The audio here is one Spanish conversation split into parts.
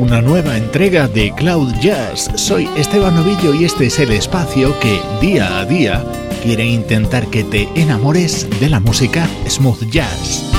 Una nueva entrega de Cloud Jazz. Soy Esteban Novillo y este es el espacio que día a día quiere intentar que te enamores de la música smooth jazz.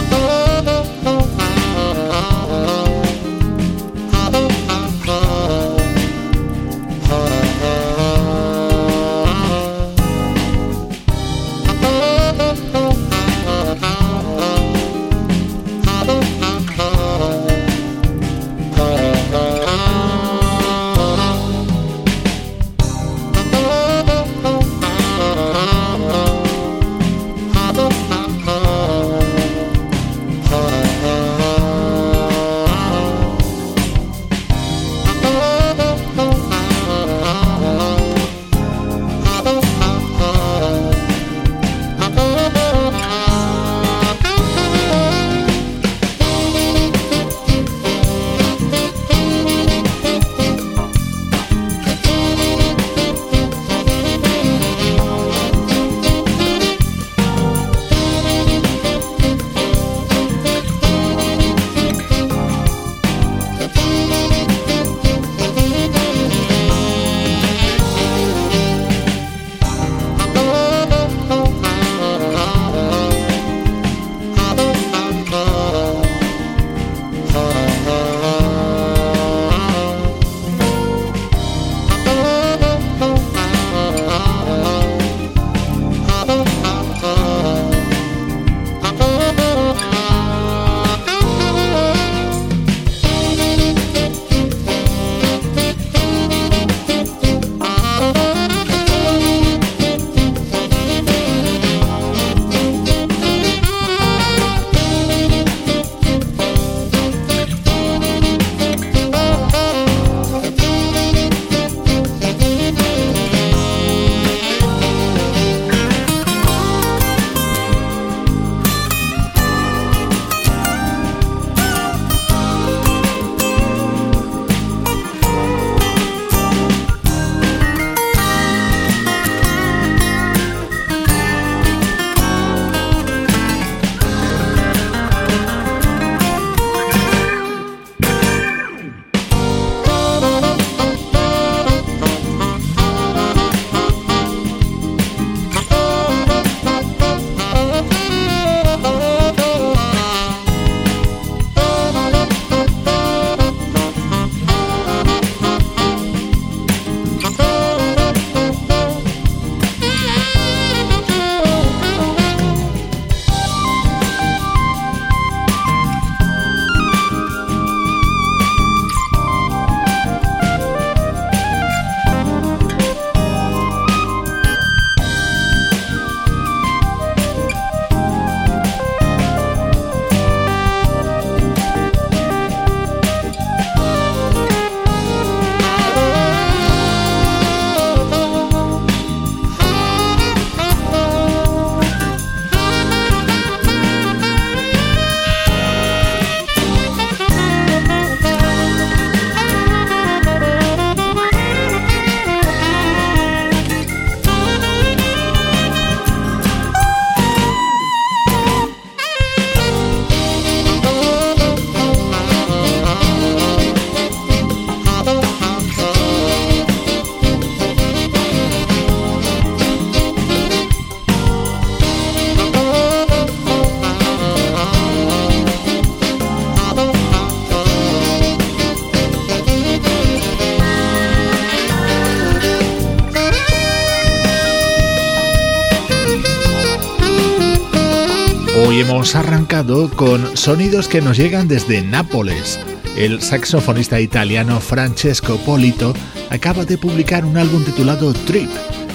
hemos arrancado con sonidos que nos llegan desde Nápoles. El saxofonista italiano Francesco Polito acaba de publicar un álbum titulado Trip,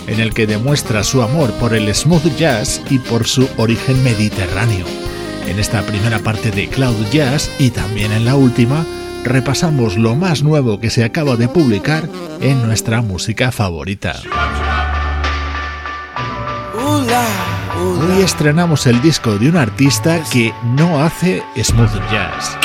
en el que demuestra su amor por el smooth jazz y por su origen mediterráneo. En esta primera parte de Cloud Jazz y también en la última, repasamos lo más nuevo que se acaba de publicar en nuestra música favorita. Hola. Hoy estrenamos el disco de un artista que no hace smooth jazz.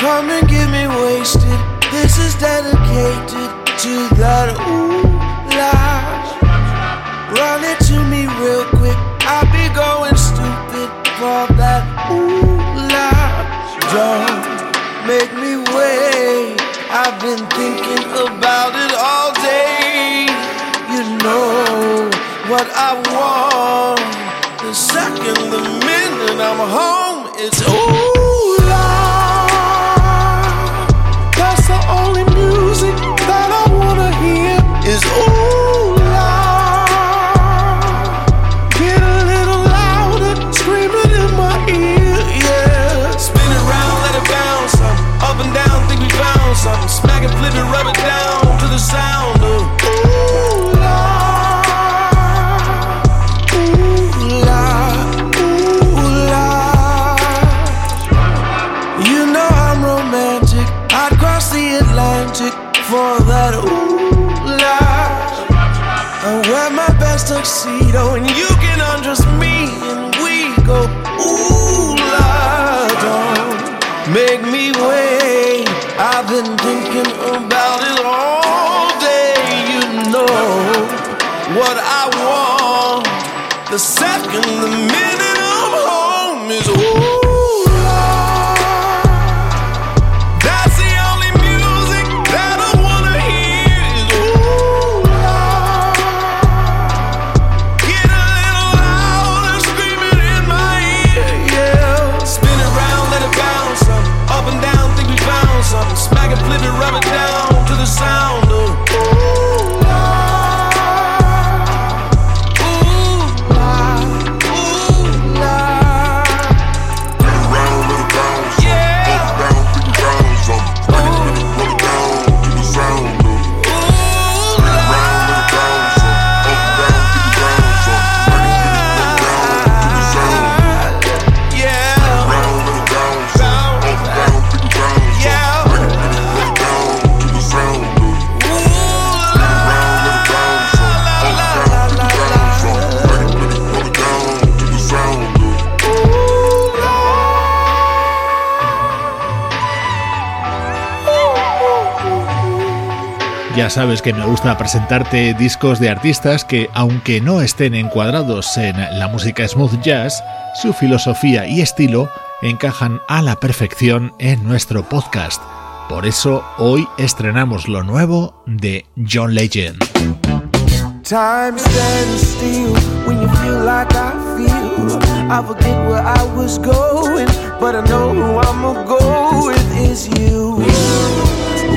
sabes que me gusta presentarte discos de artistas que, aunque no estén encuadrados en la música smooth jazz, su filosofía y estilo encajan a la perfección en nuestro podcast. Por eso hoy estrenamos lo nuevo de John Legend.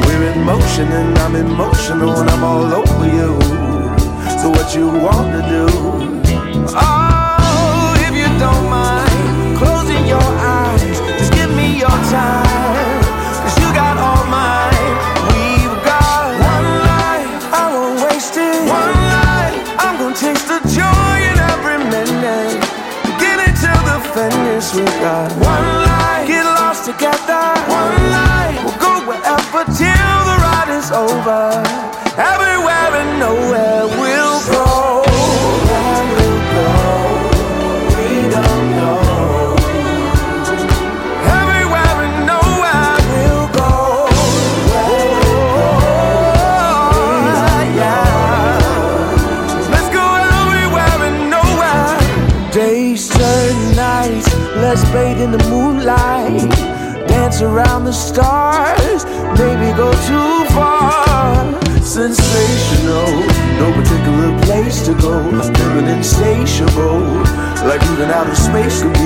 We're in motion and I'm emotional and I'm all over you. So what you wanna do? Oh, if you don't mind. over. Christ.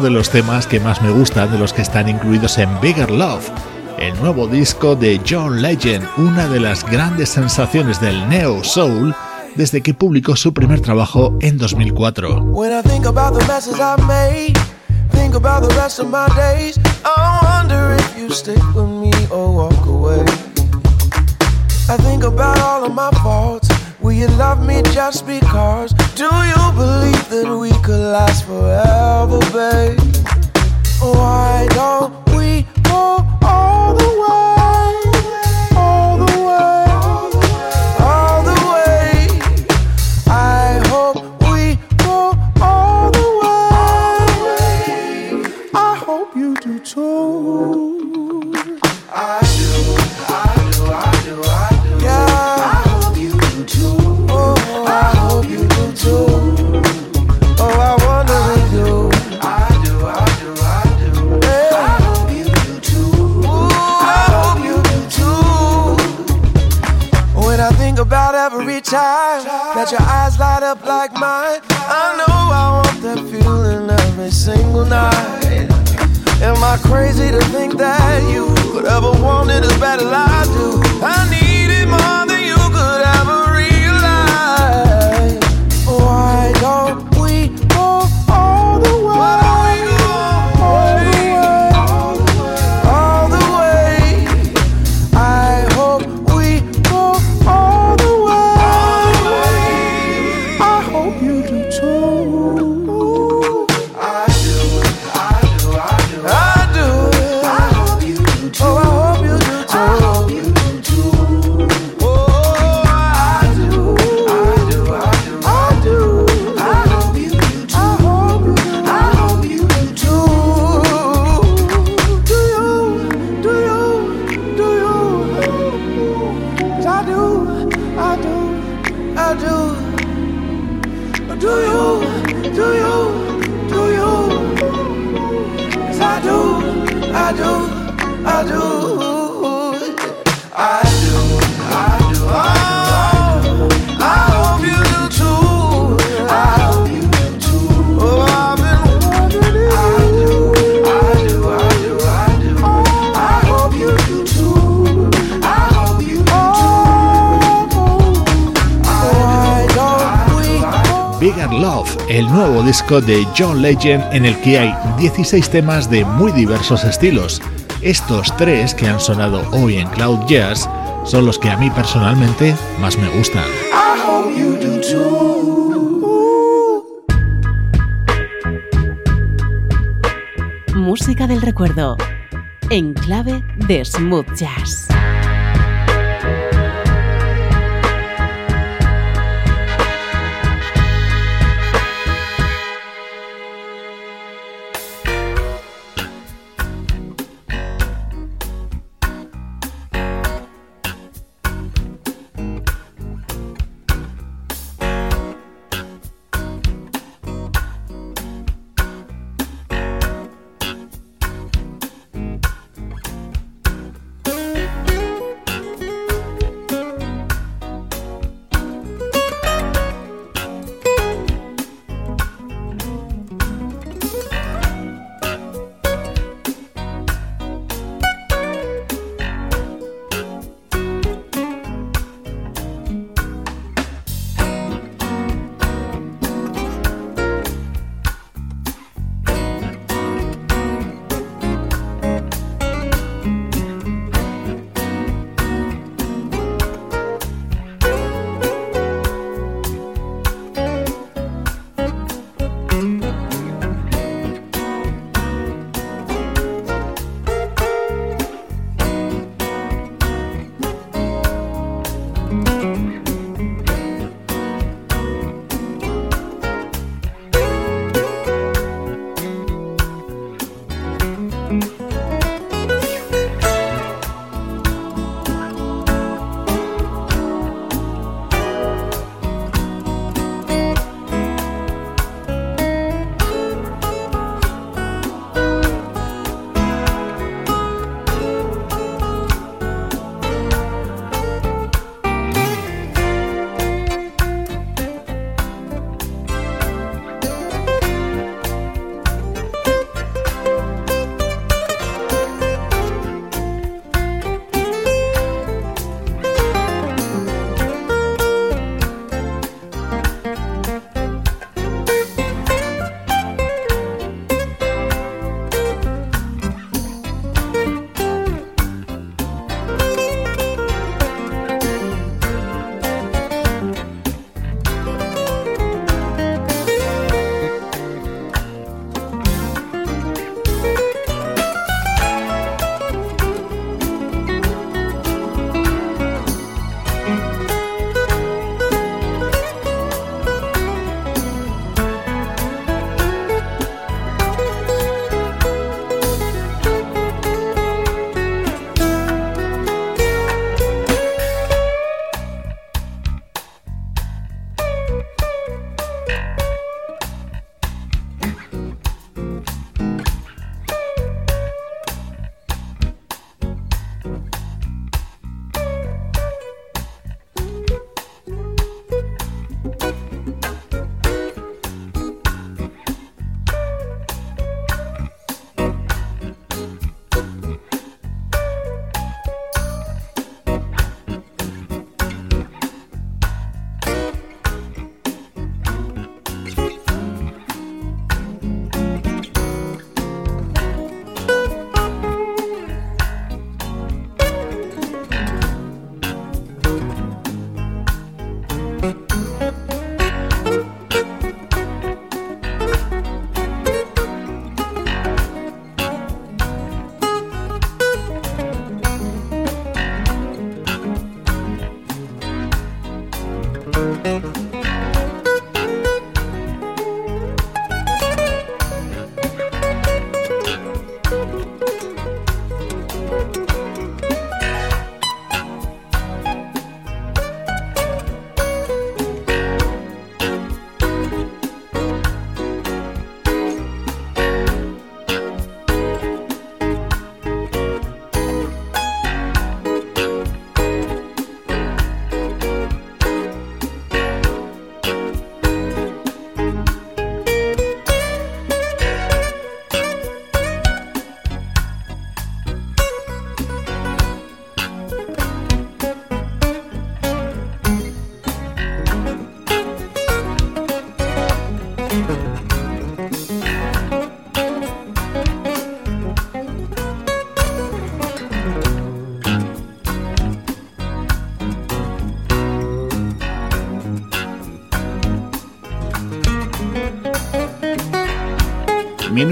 De los temas que más me gustan de los que están incluidos en Bigger Love, el nuevo disco de John Legend, una de las grandes sensaciones del neo soul desde que publicó su primer trabajo en 2004. I think about all of my faults. Will you love me just because? Do you believe that we could last forever, babe? Why don't we go all the way? Up like mine. I know I want that feeling every single night. Am I crazy to think that you could ever want it as bad as I do? I need it more de John Legend en el que hay 16 temas de muy diversos estilos. Estos tres que han sonado hoy en Cloud Jazz son los que a mí personalmente más me gustan. Música del recuerdo en clave de smooth jazz.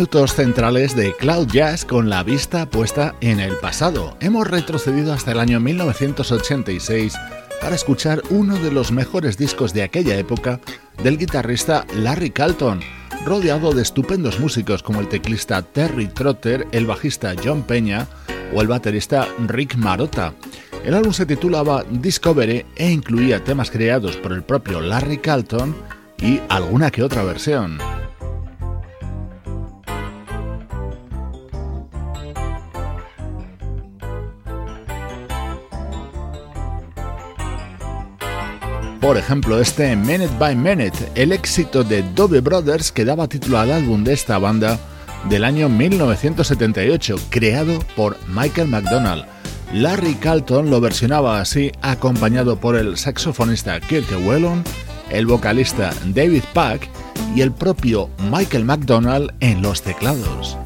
Minutos centrales de Cloud Jazz con la vista puesta en el pasado. Hemos retrocedido hasta el año 1986 para escuchar uno de los mejores discos de aquella época del guitarrista Larry Carlton, rodeado de estupendos músicos como el teclista Terry Trotter, el bajista John Peña o el baterista Rick Marotta. El álbum se titulaba Discovery e incluía temas creados por el propio Larry Carlton y alguna que otra versión. Por ejemplo, este Minute by Minute, el éxito de Dove Brothers que daba título al álbum de esta banda del año 1978, creado por Michael McDonald. Larry Carlton lo versionaba así, acompañado por el saxofonista Kirk Whelan, el vocalista David Pack y el propio Michael McDonald en los teclados.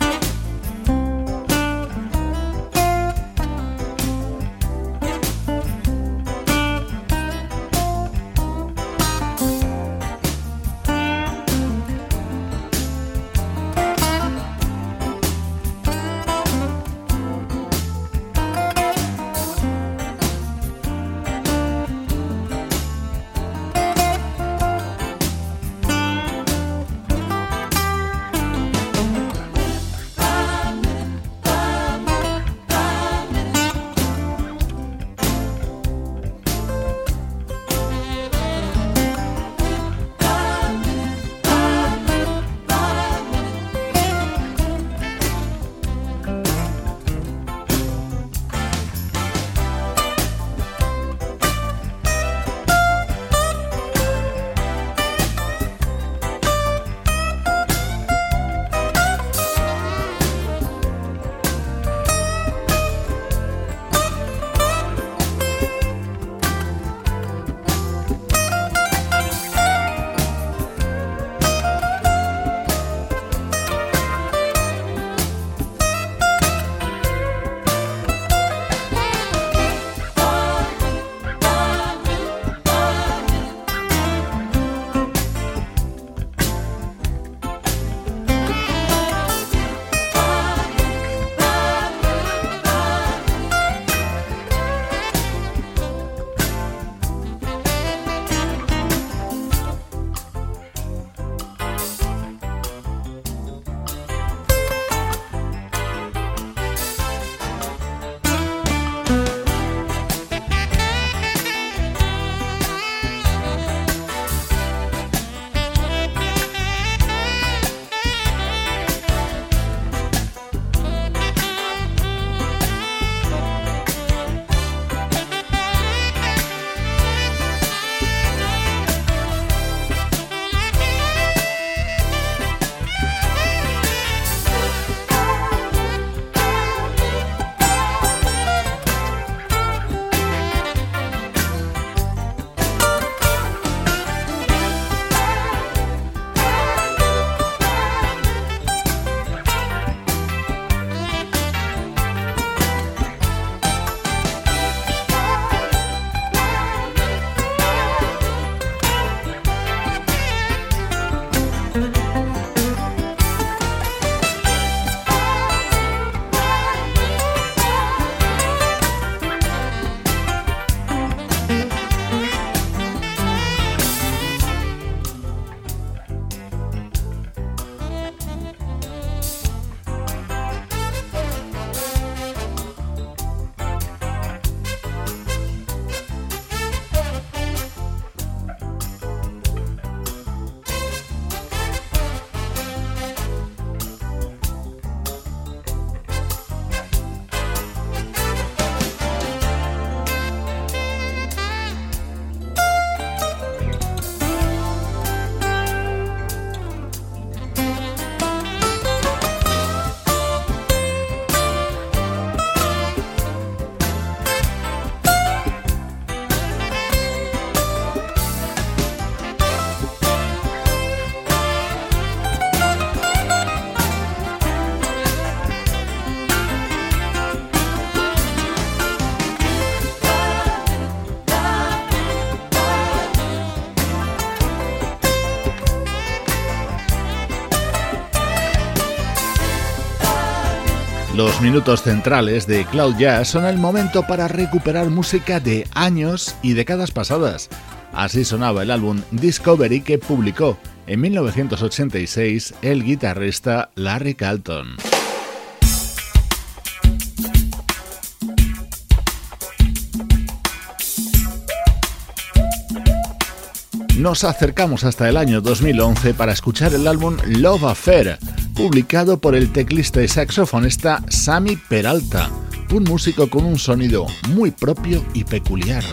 Minutos centrales de Cloud Jazz son el momento para recuperar música de años y décadas pasadas. Así sonaba el álbum Discovery que publicó en 1986 el guitarrista Larry Carlton. Nos acercamos hasta el año 2011 para escuchar el álbum Love Affair, publicado por el teclista y saxofonista Sammy Peralta, un músico con un sonido muy propio y peculiar.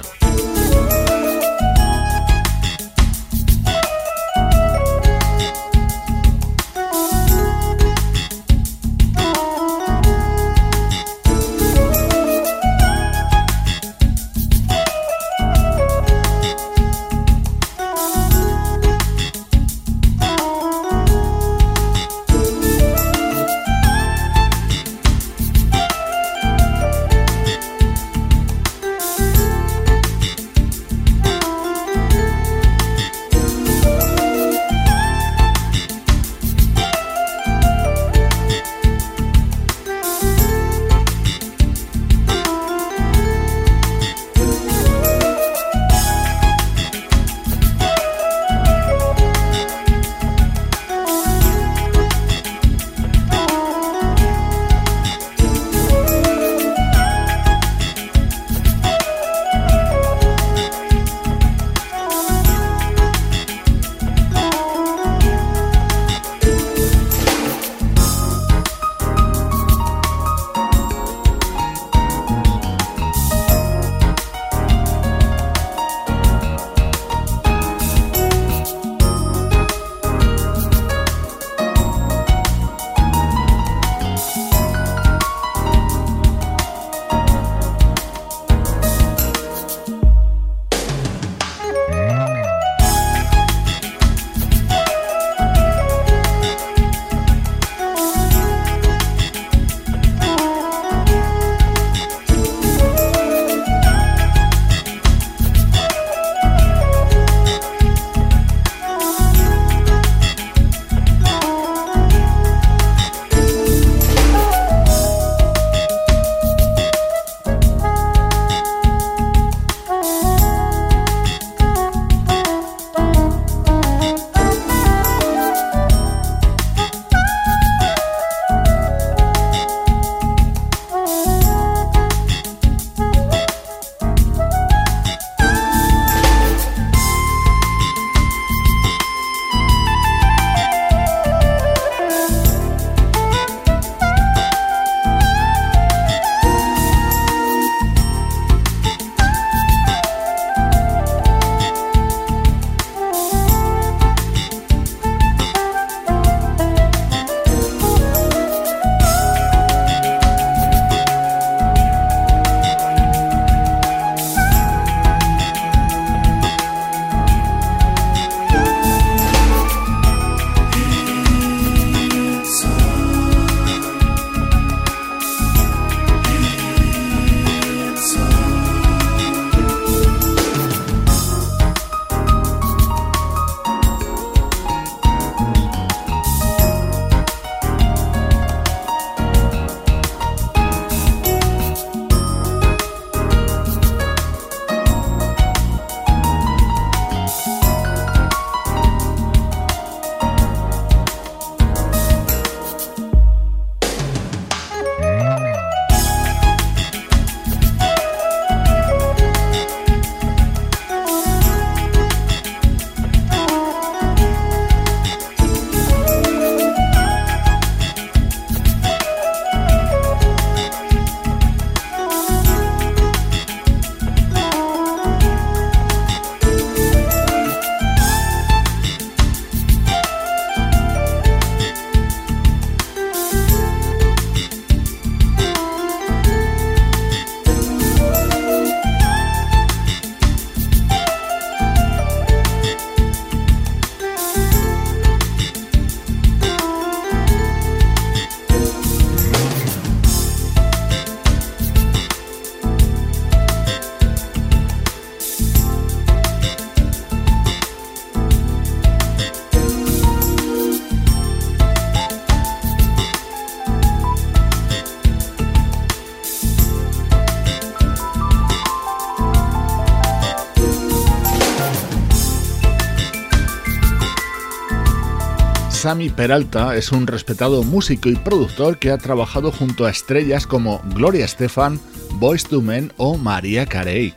Sammy Peralta es un respetado músico y productor que ha trabajado junto a estrellas como Gloria Estefan, Boys to Men o María Carey.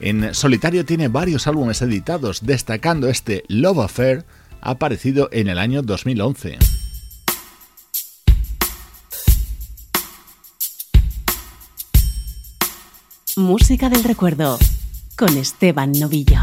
En solitario tiene varios álbumes editados, destacando este Love Affair, aparecido en el año 2011. Música del recuerdo con Esteban Novillo.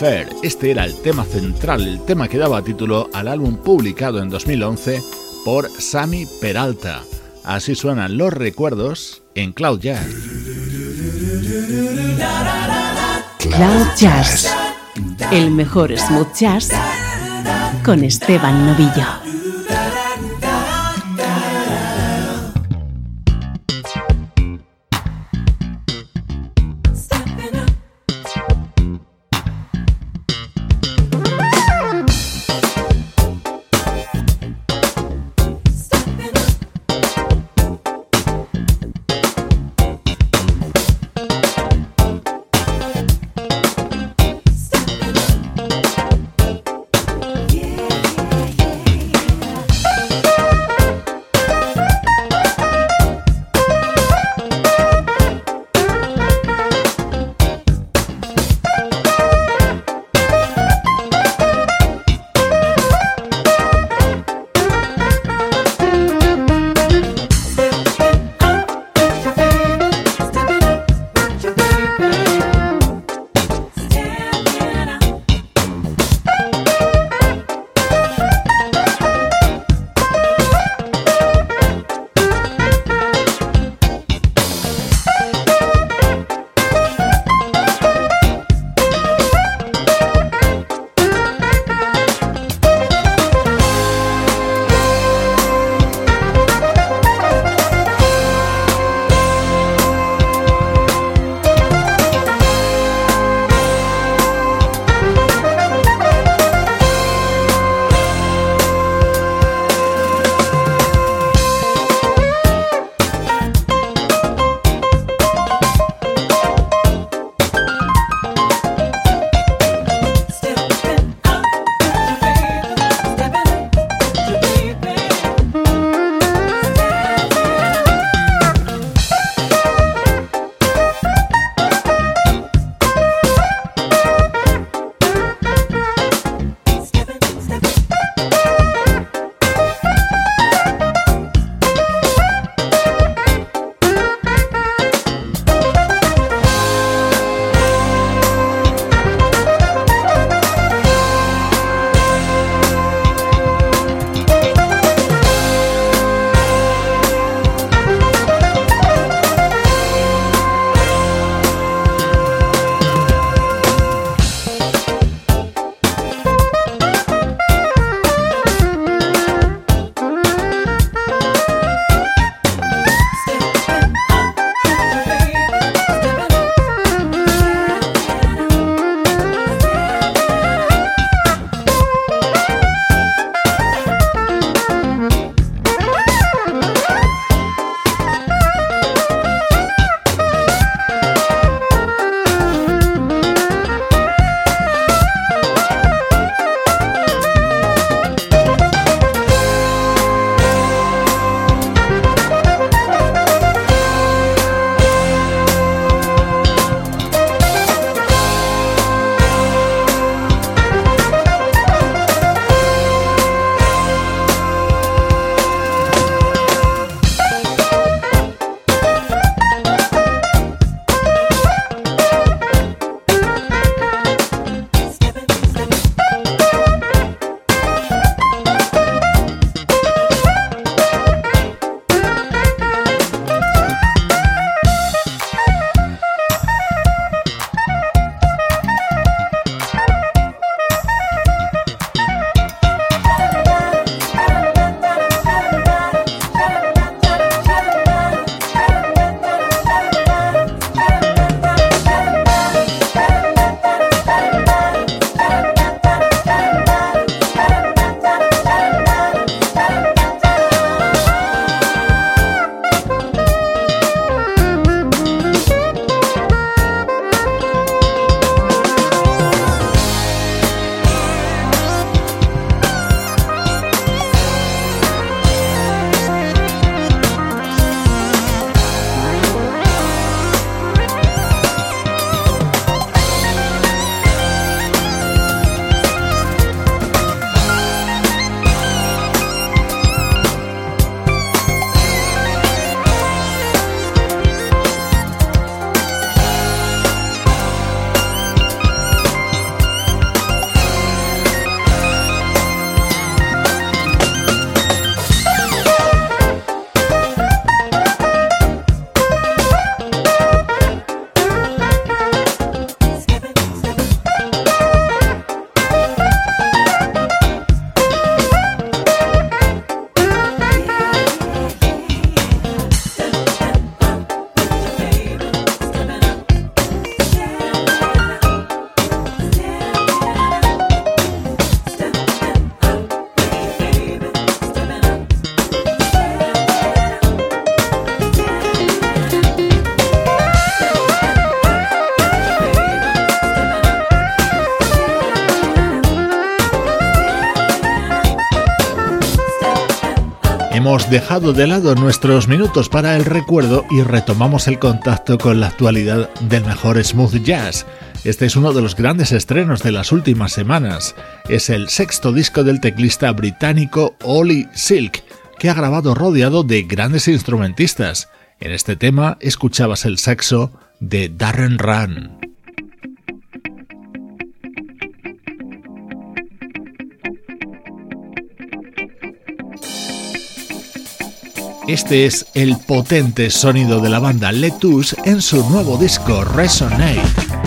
Este era el tema central, el tema que daba título al álbum publicado en 2011 por Sammy Peralta. Así suenan los recuerdos en Cloud Jazz. Cloud Jazz, el mejor smooth jazz con Esteban Novillo. Dejado de lado nuestros minutos para el recuerdo y retomamos el contacto con la actualidad del mejor smooth jazz. Este es uno de los grandes estrenos de las últimas semanas. Es el sexto disco del teclista británico Ollie Silk, que ha grabado rodeado de grandes instrumentistas. En este tema escuchabas el saxo de Darren Run. Este es el potente sonido de la banda Letus en su nuevo disco Resonate.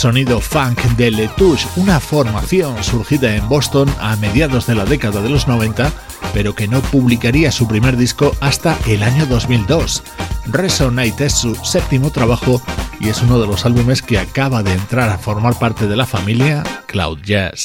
Sonido funk de Letouche, una formación surgida en Boston a mediados de la década de los 90, pero que no publicaría su primer disco hasta el año 2002. Resonate es su séptimo trabajo y es uno de los álbumes que acaba de entrar a formar parte de la familia Cloud Jazz.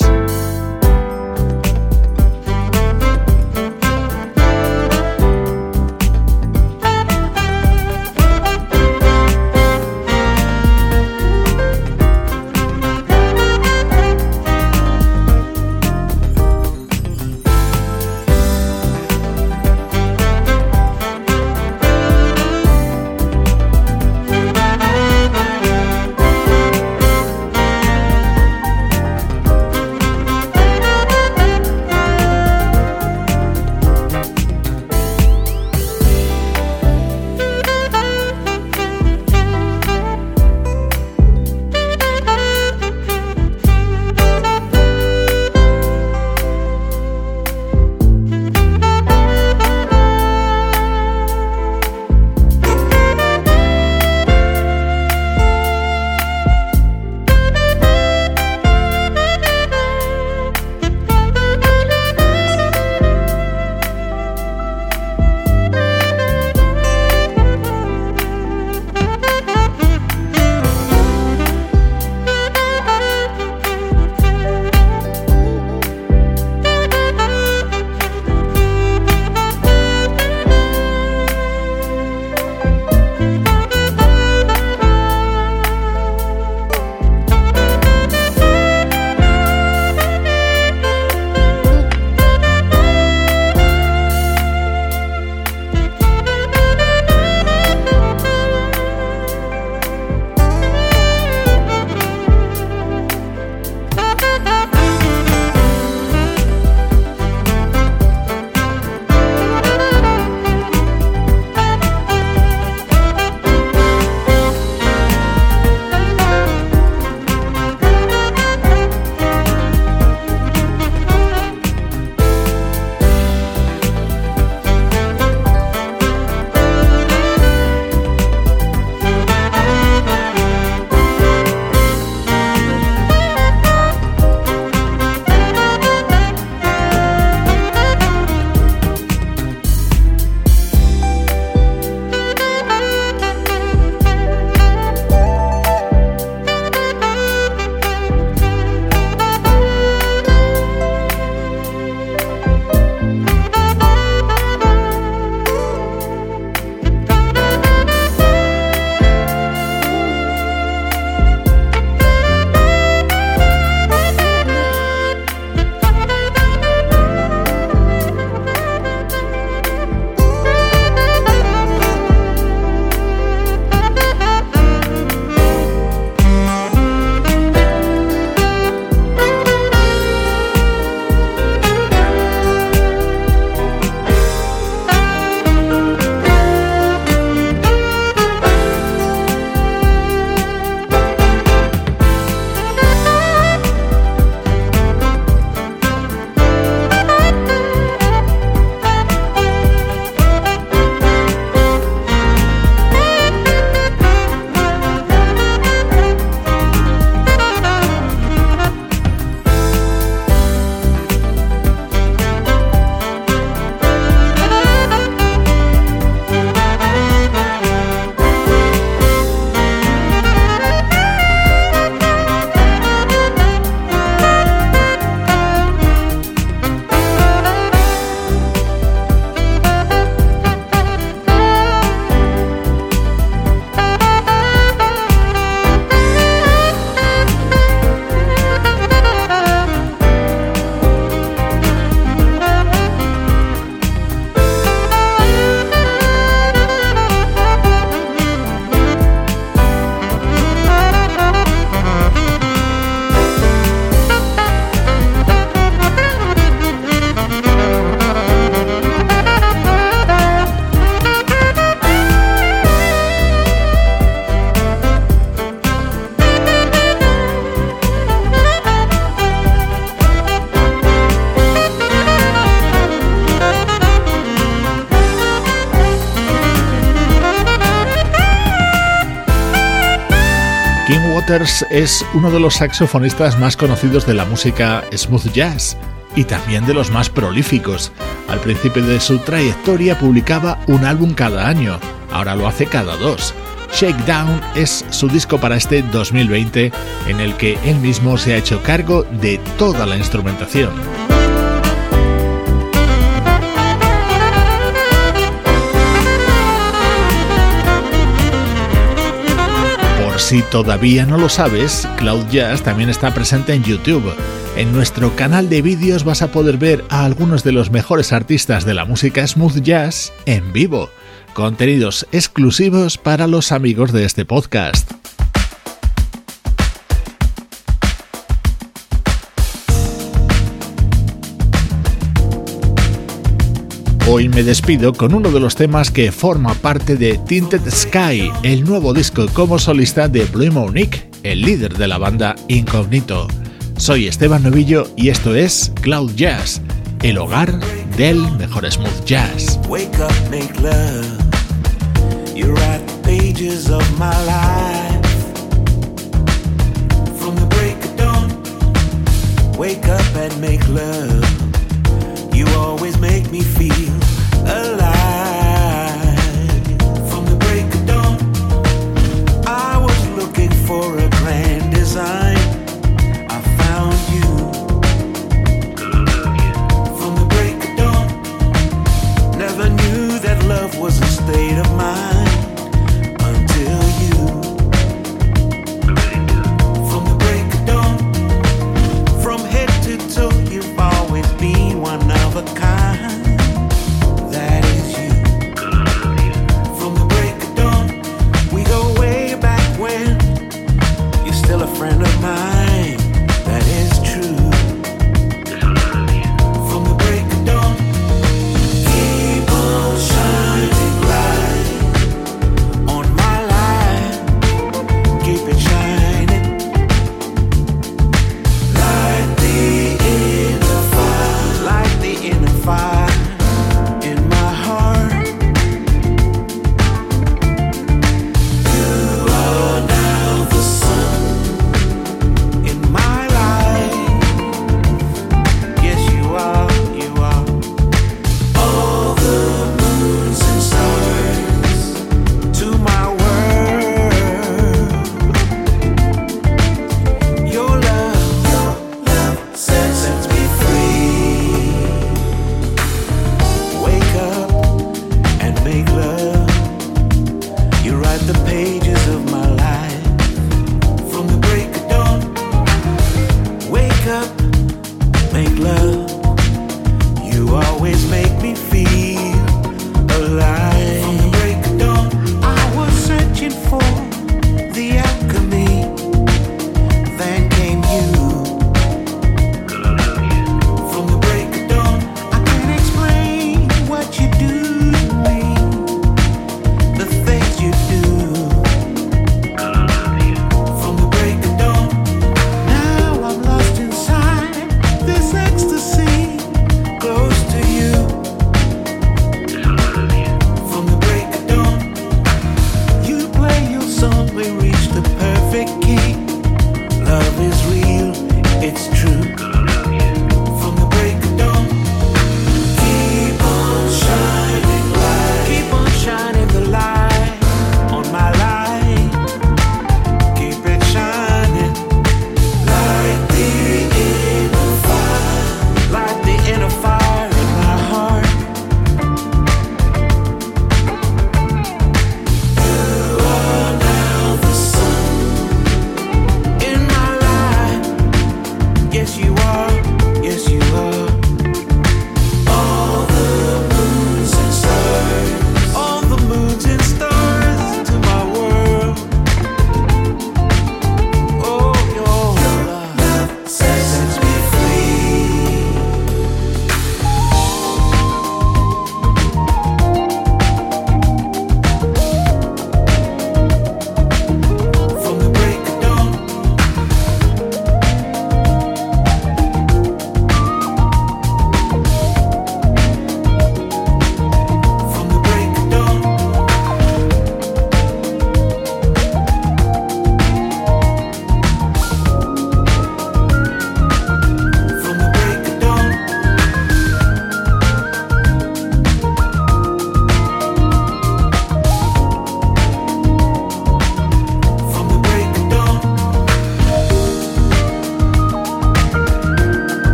Es uno de los saxofonistas más conocidos de la música smooth jazz y también de los más prolíficos. Al principio de su trayectoria publicaba un álbum cada año, ahora lo hace cada dos. Shakedown es su disco para este 2020 en el que él mismo se ha hecho cargo de toda la instrumentación. Si todavía no lo sabes, Cloud Jazz también está presente en YouTube. En nuestro canal de vídeos vas a poder ver a algunos de los mejores artistas de la música smooth jazz en vivo contenidos exclusivos para los amigos de este podcast. Hoy me despido con uno de los temas que forma parte de Tinted Sky, el nuevo disco como solista de Blue Monique, el líder de la banda Incognito. Soy Esteban Novillo y esto es Cloud Jazz, el hogar del mejor smooth jazz. You write pages of my life. From the break of dawn, wake up and make love. always make me feel alive. From the break of dawn, I was looking for a grand design. I found you. From the break of dawn, never knew that love was a state of mind.